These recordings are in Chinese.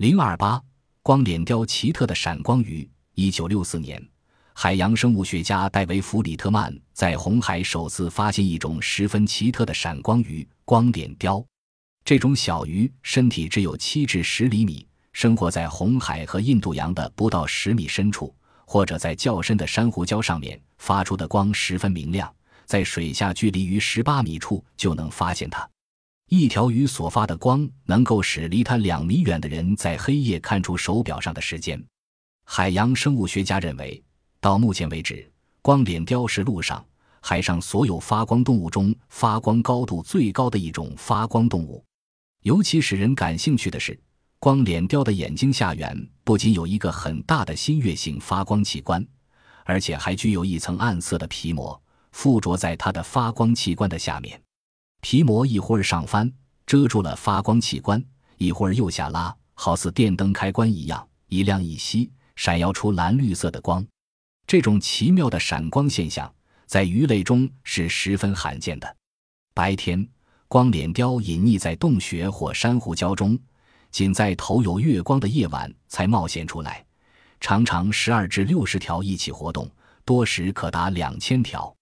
零二八光脸雕奇特的闪光鱼。一九六四年，海洋生物学家戴维·弗里特曼在红海首次发现一种十分奇特的闪光鱼——光脸雕。这种小鱼身体只有七至十厘米，生活在红海和印度洋的不到十米深处，或者在较深的珊瑚礁上面，发出的光十分明亮，在水下距离于十八米处就能发现它。一条鱼所发的光能够使离它两米远的人在黑夜看出手表上的时间。海洋生物学家认为，到目前为止，光脸雕是陆上、海上所有发光动物中发光高度最高的一种发光动物。尤其使人感兴趣的是，光脸雕的眼睛下缘不仅有一个很大的新月形发光器官，而且还具有一层暗色的皮膜附着在它的发光器官的下面。皮膜一会儿上翻，遮住了发光器官；一会儿又下拉，好似电灯开关一样，一亮一熄，闪耀出蓝绿色的光。这种奇妙的闪光现象在鱼类中是十分罕见的。白天，光脸雕隐匿在洞穴或珊瑚礁中，仅在头有月光的夜晚才冒险出来，常常十二至六十条一起活动，多时可达两千条。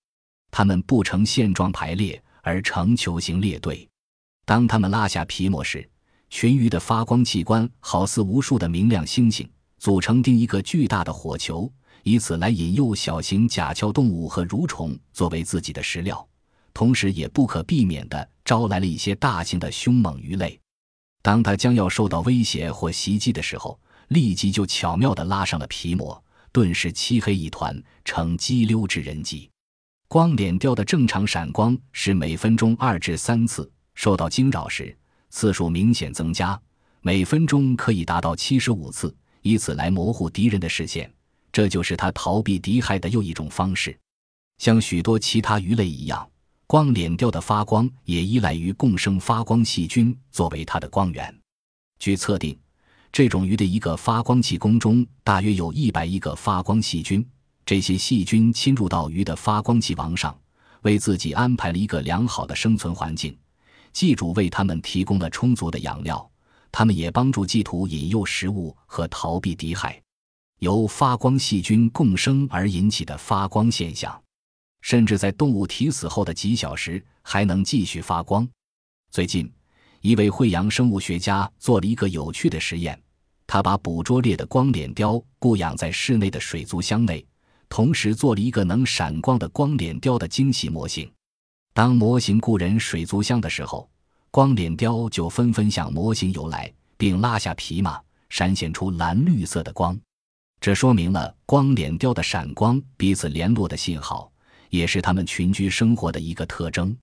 它们不成线状排列。而成球形列队，当它们拉下皮膜时，群鱼的发光器官好似无数的明亮星星，组成定一个巨大的火球，以此来引诱小型甲壳动物和蠕虫作为自己的食料，同时也不可避免地招来了一些大型的凶猛鱼类。当它将要受到威胁或袭击的时候，立即就巧妙地拉上了皮膜，顿时漆黑一团，呈激溜之人迹。光脸雕的正常闪光是每分钟二至三次，受到惊扰时次数明显增加，每分钟可以达到七十五次，以此来模糊敌人的视线。这就是它逃避敌害的又一种方式。像许多其他鱼类一样，光脸雕的发光也依赖于共生发光细菌作为它的光源。据测定，这种鱼的一个发光器宫中大约有一百亿个发光细菌。这些细菌侵入到鱼的发光器网上，为自己安排了一个良好的生存环境。寄主为它们提供了充足的养料，它们也帮助寄主引诱食物和逃避敌害。由发光细菌共生而引起的发光现象，甚至在动物体死后的几小时还能继续发光。最近，一位惠阳生物学家做了一个有趣的实验，他把捕捉猎的光脸雕固养在室内的水族箱内。同时做了一个能闪光的光脸雕的精细模型。当模型雇人水族箱的时候，光脸雕就纷纷向模型游来，并拉下皮马，闪现出蓝绿色的光。这说明了光脸雕的闪光彼此联络的信号，也是它们群居生活的一个特征。